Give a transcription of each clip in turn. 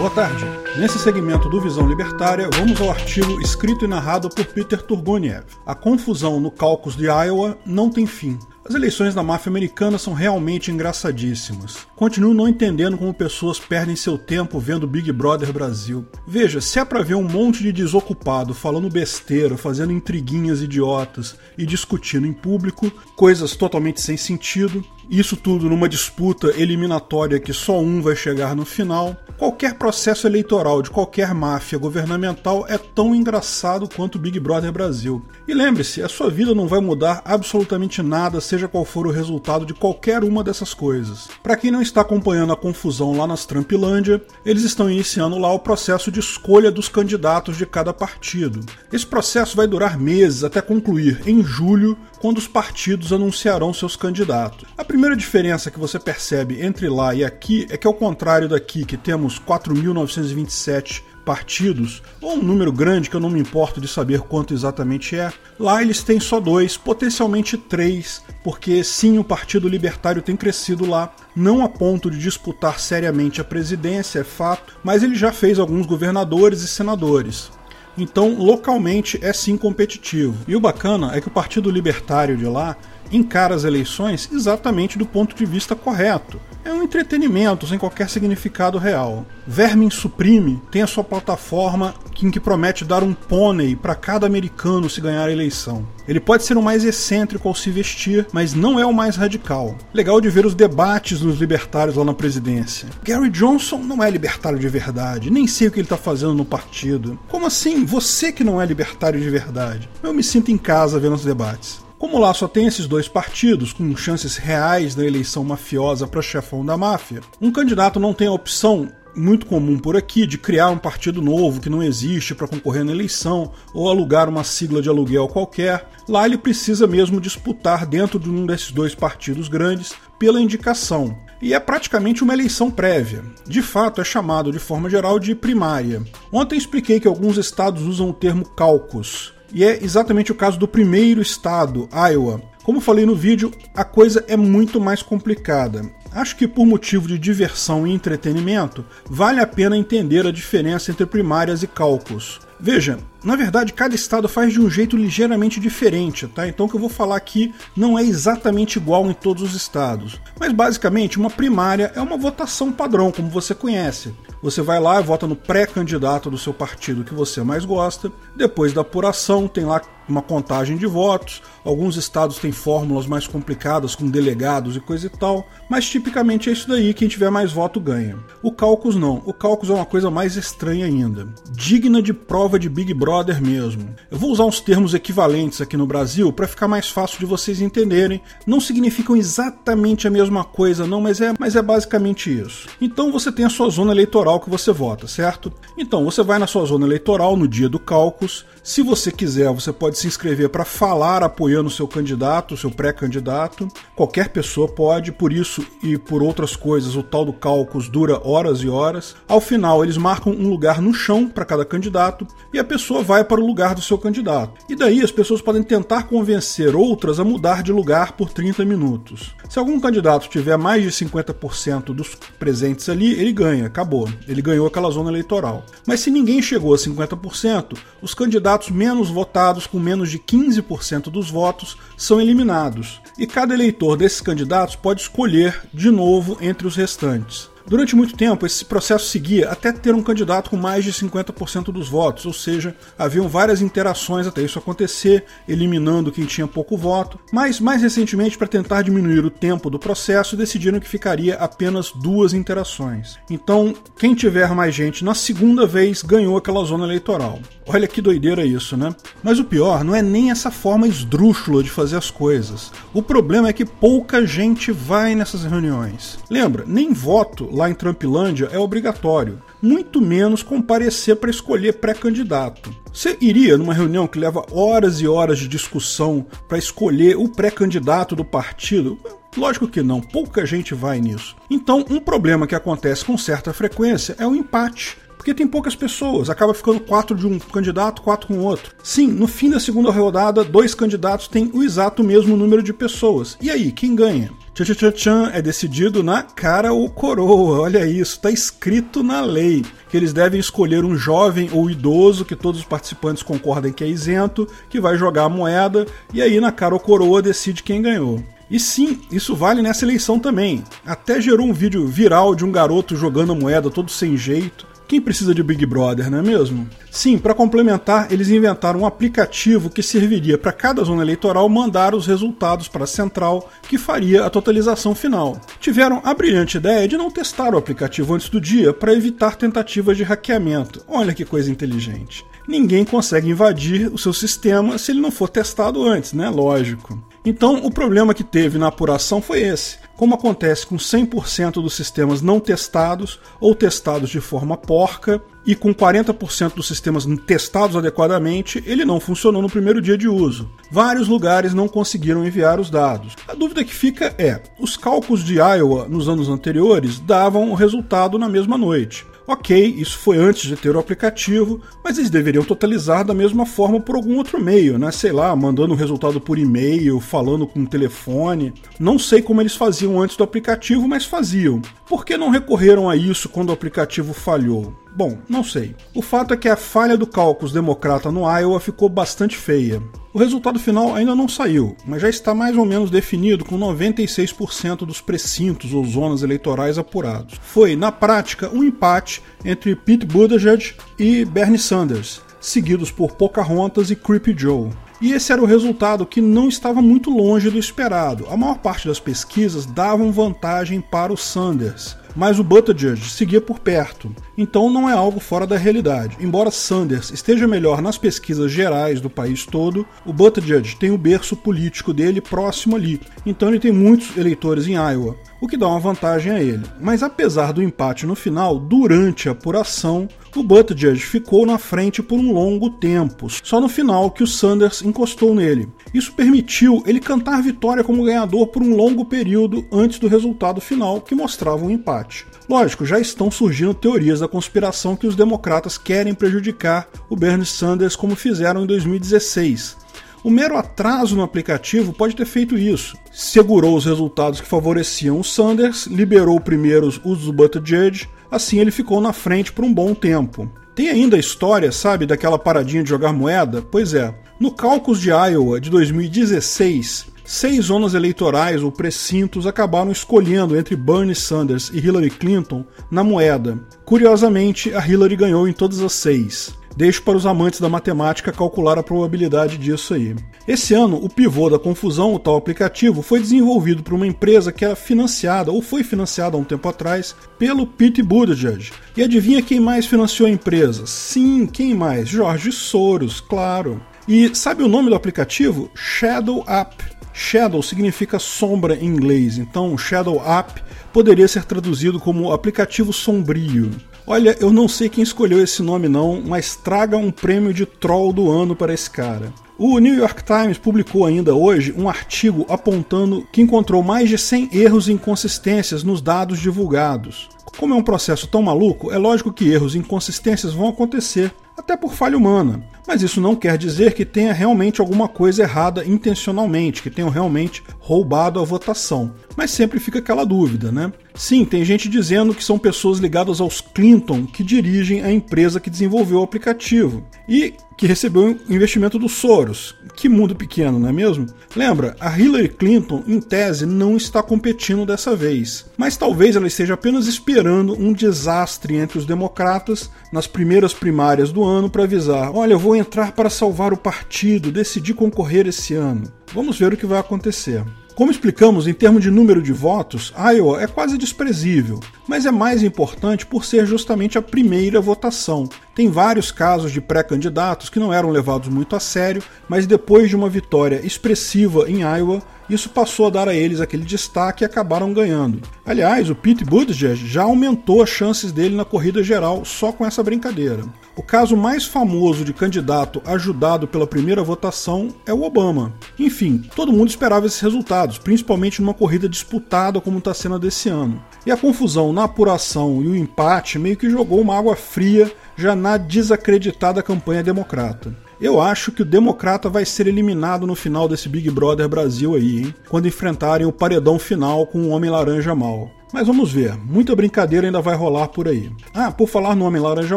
Boa tarde. Nesse segmento do Visão Libertária, vamos ao artigo escrito e narrado por Peter Turguniev. A confusão no caucus de Iowa não tem fim. As eleições da máfia americana são realmente engraçadíssimas. Continuo não entendendo como pessoas perdem seu tempo vendo Big Brother Brasil. Veja, se é pra ver um monte de desocupado falando besteira, fazendo intriguinhas idiotas e discutindo em público, coisas totalmente sem sentido, isso tudo numa disputa eliminatória que só um vai chegar no final. Qualquer processo eleitoral de qualquer máfia governamental é tão engraçado quanto Big Brother Brasil. E lembre-se, a sua vida não vai mudar absolutamente nada, seja qual for o resultado de qualquer uma dessas coisas. Para quem não está acompanhando a confusão lá nas Trumpilândia, eles estão iniciando lá o processo de escolha dos candidatos de cada partido. Esse processo vai durar meses até concluir em julho, quando os partidos anunciarão seus candidatos. A primeira diferença que você percebe entre lá e aqui é que, ao contrário daqui, que temos 4.927 partidos, ou um número grande que eu não me importo de saber quanto exatamente é, lá eles têm só dois, potencialmente três, porque sim, o Partido Libertário tem crescido lá, não a ponto de disputar seriamente a presidência, é fato, mas ele já fez alguns governadores e senadores. Então, localmente é sim competitivo. E o bacana é que o Partido Libertário de lá encara as eleições exatamente do ponto de vista correto. É um entretenimento sem qualquer significado real. Vermin Supreme tem a sua plataforma em que promete dar um pônei para cada americano se ganhar a eleição. Ele pode ser o mais excêntrico ao se vestir, mas não é o mais radical. Legal de ver os debates dos libertários lá na presidência. Gary Johnson não é libertário de verdade, nem sei o que ele está fazendo no partido. Como assim? Você que não é libertário de verdade? Eu me sinto em casa vendo os debates. Como lá só tem esses dois partidos com chances reais da eleição mafiosa para chefão da máfia, um candidato não tem a opção muito comum por aqui de criar um partido novo que não existe para concorrer na eleição ou alugar uma sigla de aluguel qualquer. Lá ele precisa mesmo disputar dentro de um desses dois partidos grandes pela indicação. E é praticamente uma eleição prévia. De fato, é chamado de forma geral de primária. Ontem expliquei que alguns estados usam o termo caucus, e é exatamente o caso do primeiro estado, Iowa. Como falei no vídeo, a coisa é muito mais complicada. Acho que por motivo de diversão e entretenimento, vale a pena entender a diferença entre primárias e cálculos. Veja, na verdade, cada estado faz de um jeito ligeiramente diferente, tá? Então o que eu vou falar aqui não é exatamente igual em todos os estados. Mas basicamente, uma primária é uma votação padrão, como você conhece. Você vai lá e vota no pré-candidato do seu partido que você mais gosta. Depois da apuração, tem lá uma contagem de votos. Alguns estados têm fórmulas mais complicadas com delegados e coisa e tal, mas tipicamente é isso daí, quem tiver mais voto ganha. O cálculo não, o cálculo é uma coisa mais estranha ainda. Digna de prova de Big Brother mesmo. Eu vou usar uns termos equivalentes aqui no Brasil para ficar mais fácil de vocês entenderem. Não significam exatamente a mesma coisa não, mas é, mas é basicamente isso. Então você tem a sua zona eleitoral que você vota, certo? Então você vai na sua zona eleitoral no dia do cálculo. Se você quiser, você pode se inscrever para falar apoiando o seu candidato, o seu pré-candidato. Qualquer pessoa pode, por isso e por outras coisas, o tal do cálculo dura horas e horas. Ao final, eles marcam um lugar no chão para cada candidato e a pessoa vai para o lugar do seu candidato. E daí as pessoas podem tentar convencer outras a mudar de lugar por 30 minutos. Se algum candidato tiver mais de 50% dos presentes ali, ele ganha, acabou. Ele ganhou aquela zona eleitoral. Mas se ninguém chegou a 50%, os candidatos menos votados com menos de 15% dos votos são eliminados, e cada eleitor desses candidatos pode escolher de novo entre os restantes. Durante muito tempo, esse processo seguia até ter um candidato com mais de 50% dos votos, ou seja, haviam várias interações até isso acontecer, eliminando quem tinha pouco voto. Mas, mais recentemente, para tentar diminuir o tempo do processo, decidiram que ficaria apenas duas interações. Então, quem tiver mais gente na segunda vez ganhou aquela zona eleitoral. Olha que doideira isso, né? Mas o pior não é nem essa forma esdrúxula de fazer as coisas. O problema é que pouca gente vai nessas reuniões. Lembra, nem voto lá em Trumpilândia é obrigatório, muito menos comparecer para escolher pré-candidato. Você iria numa reunião que leva horas e horas de discussão para escolher o pré-candidato do partido? Lógico que não, pouca gente vai nisso. Então, um problema que acontece com certa frequência é o empate porque tem poucas pessoas, acaba ficando quatro de um candidato, quatro com outro. Sim, no fim da segunda rodada, dois candidatos têm o exato mesmo número de pessoas. E aí, quem ganha? Tchan é decidido na cara ou coroa, olha isso, tá escrito na lei. que eles devem escolher um jovem ou idoso que todos os participantes concordem que é isento, que vai jogar a moeda e aí na cara ou coroa decide quem ganhou. E sim, isso vale nessa eleição também. Até gerou um vídeo viral de um garoto jogando a moeda todo sem jeito. Quem precisa de Big Brother, não é mesmo? Sim, para complementar, eles inventaram um aplicativo que serviria para cada zona eleitoral mandar os resultados para a central, que faria a totalização final. Tiveram a brilhante ideia de não testar o aplicativo antes do dia para evitar tentativas de hackeamento. Olha que coisa inteligente. Ninguém consegue invadir o seu sistema se ele não for testado antes, né? Lógico. Então, o problema que teve na apuração foi esse. Como acontece com 100% dos sistemas não testados ou testados de forma porca, e com 40% dos sistemas testados adequadamente, ele não funcionou no primeiro dia de uso. Vários lugares não conseguiram enviar os dados. A dúvida que fica é: os cálculos de Iowa nos anos anteriores davam o resultado na mesma noite. Ok, isso foi antes de ter o aplicativo, mas eles deveriam totalizar da mesma forma por algum outro meio, né? Sei lá, mandando o resultado por e-mail, falando com o telefone. Não sei como eles faziam antes do aplicativo, mas faziam. Por que não recorreram a isso quando o aplicativo falhou? Bom, não sei. O fato é que a falha do cálculo democrata no Iowa ficou bastante feia. O resultado final ainda não saiu, mas já está mais ou menos definido com 96% dos precintos ou zonas eleitorais apurados. Foi, na prática, um empate entre Pete Buttigieg e Bernie Sanders, seguidos por Pocahontas e Creepy Joe. E esse era o resultado que não estava muito longe do esperado. A maior parte das pesquisas davam vantagem para o Sanders, mas o Buttigieg seguia por perto, então não é algo fora da realidade. Embora Sanders esteja melhor nas pesquisas gerais do país todo, o Buttigieg tem o berço político dele próximo ali, então ele tem muitos eleitores em Iowa, o que dá uma vantagem a ele. Mas apesar do empate no final, durante a apuração, o Buttigieg ficou na frente por um longo tempo, só no final que o Sanders encostou nele. Isso permitiu ele cantar vitória como ganhador por um longo período antes do resultado final, que mostrava um empate. Lógico, já estão surgindo teorias da conspiração que os democratas querem prejudicar o Bernie Sanders como fizeram em 2016. O mero atraso no aplicativo pode ter feito isso. Segurou os resultados que favoreciam o Sanders, liberou primeiro os do Buttigieg, assim ele ficou na frente por um bom tempo. Tem ainda a história, sabe, daquela paradinha de jogar moeda? Pois é, no Caucus de Iowa de 2016, seis zonas eleitorais ou precintos acabaram escolhendo entre Bernie Sanders e Hillary Clinton na moeda. Curiosamente, a Hillary ganhou em todas as seis. Deixo para os amantes da matemática calcular a probabilidade disso aí. Esse ano, o pivô da confusão, o tal aplicativo, foi desenvolvido por uma empresa que era financiada, ou foi financiada há um tempo atrás, pelo Pete Buttigieg. E adivinha quem mais financiou a empresa? Sim, quem mais? Jorge Soros, claro. E sabe o nome do aplicativo? Shadow App. Shadow significa sombra em inglês, então Shadow App poderia ser traduzido como aplicativo sombrio. Olha, eu não sei quem escolheu esse nome não, mas traga um prêmio de troll do ano para esse cara. O New York Times publicou ainda hoje um artigo apontando que encontrou mais de 100 erros e inconsistências nos dados divulgados. Como é um processo tão maluco, é lógico que erros e inconsistências vão acontecer, até por falha humana. Mas isso não quer dizer que tenha realmente alguma coisa errada intencionalmente, que tenham realmente roubado a votação. Mas sempre fica aquela dúvida, né? Sim, tem gente dizendo que são pessoas ligadas aos Clinton que dirigem a empresa que desenvolveu o aplicativo e que recebeu investimento do Soros. Que mundo pequeno, não é mesmo? Lembra, a Hillary Clinton, em tese, não está competindo dessa vez, mas talvez ela esteja apenas esperando um desastre entre os democratas nas primeiras primárias do ano para avisar: olha, eu vou entrar para salvar o partido, decidi concorrer esse ano. Vamos ver o que vai acontecer. Como explicamos, em termos de número de votos, Iowa é quase desprezível, mas é mais importante por ser justamente a primeira votação. Tem vários casos de pré-candidatos que não eram levados muito a sério, mas depois de uma vitória expressiva em Iowa, isso passou a dar a eles aquele destaque e acabaram ganhando. Aliás, o Pete Buttigieg já aumentou as chances dele na corrida geral só com essa brincadeira. O caso mais famoso de candidato ajudado pela primeira votação é o Obama. Enfim, todo mundo esperava esses resultados, principalmente numa corrida disputada como está sendo a desse ano. E a confusão na apuração e o empate meio que jogou uma água fria já na desacreditada campanha democrata. Eu acho que o Democrata vai ser eliminado no final desse Big Brother Brasil aí, hein? Quando enfrentarem o paredão final com o Homem Laranja Mal. Mas vamos ver, muita brincadeira ainda vai rolar por aí. Ah, por falar no Homem Laranja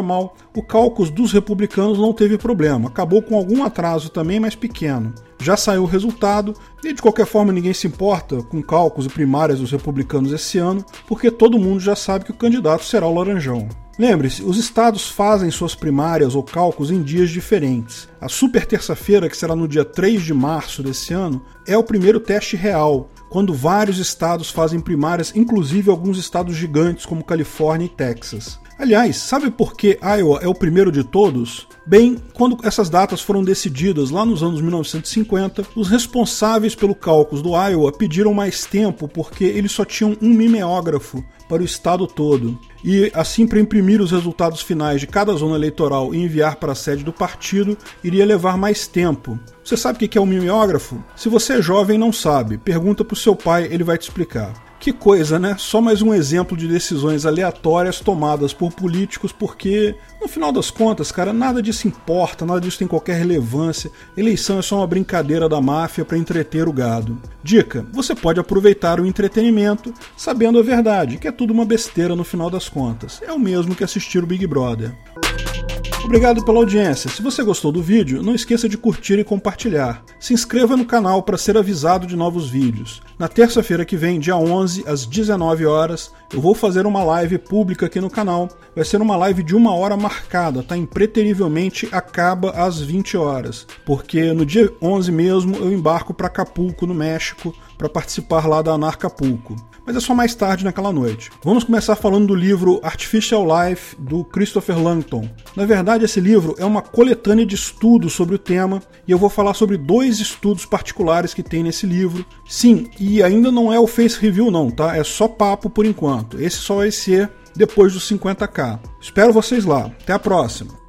Mal, o caucus dos republicanos não teve problema, acabou com algum atraso também, mas pequeno. Já saiu o resultado, e de qualquer forma ninguém se importa com cálculos e primárias dos republicanos esse ano, porque todo mundo já sabe que o candidato será o Laranjão. Lembre-se, os estados fazem suas primárias ou cálculos em dias diferentes. A super terça-feira, que será no dia 3 de março desse ano, é o primeiro teste real, quando vários estados fazem primárias, inclusive alguns estados gigantes como Califórnia e Texas. Aliás, sabe por que Iowa é o primeiro de todos? Bem, quando essas datas foram decididas lá nos anos 1950, os responsáveis pelo cálculo do Iowa pediram mais tempo porque eles só tinham um mimeógrafo para o estado todo. E assim, para imprimir os resultados finais de cada zona eleitoral e enviar para a sede do partido, iria levar mais tempo. Você sabe o que é um mimeógrafo? Se você é jovem e não sabe, pergunta para o seu pai, ele vai te explicar. Que coisa, né? Só mais um exemplo de decisões aleatórias tomadas por políticos, porque, no final das contas, cara, nada disso importa, nada disso tem qualquer relevância. Eleição é só uma brincadeira da máfia para entreter o gado. Dica: você pode aproveitar o entretenimento sabendo a verdade, que é tudo uma besteira no final das contas. É o mesmo que assistir o Big Brother. Obrigado pela audiência. Se você gostou do vídeo, não esqueça de curtir e compartilhar. Se inscreva no canal para ser avisado de novos vídeos. Na terça-feira que vem, dia 11, às 19 horas, eu vou fazer uma live pública aqui no canal. Vai ser uma live de uma hora marcada, tá? Impreterivelmente acaba às 20 horas, porque no dia 11 mesmo eu embarco para Acapulco, no México, para participar lá da Anarcapulco mas é só mais tarde naquela noite. Vamos começar falando do livro Artificial Life, do Christopher Langton. Na verdade, esse livro é uma coletânea de estudos sobre o tema, e eu vou falar sobre dois estudos particulares que tem nesse livro. Sim, e ainda não é o Face Review não, tá? É só papo por enquanto. Esse só vai ser depois dos 50k. Espero vocês lá. Até a próxima!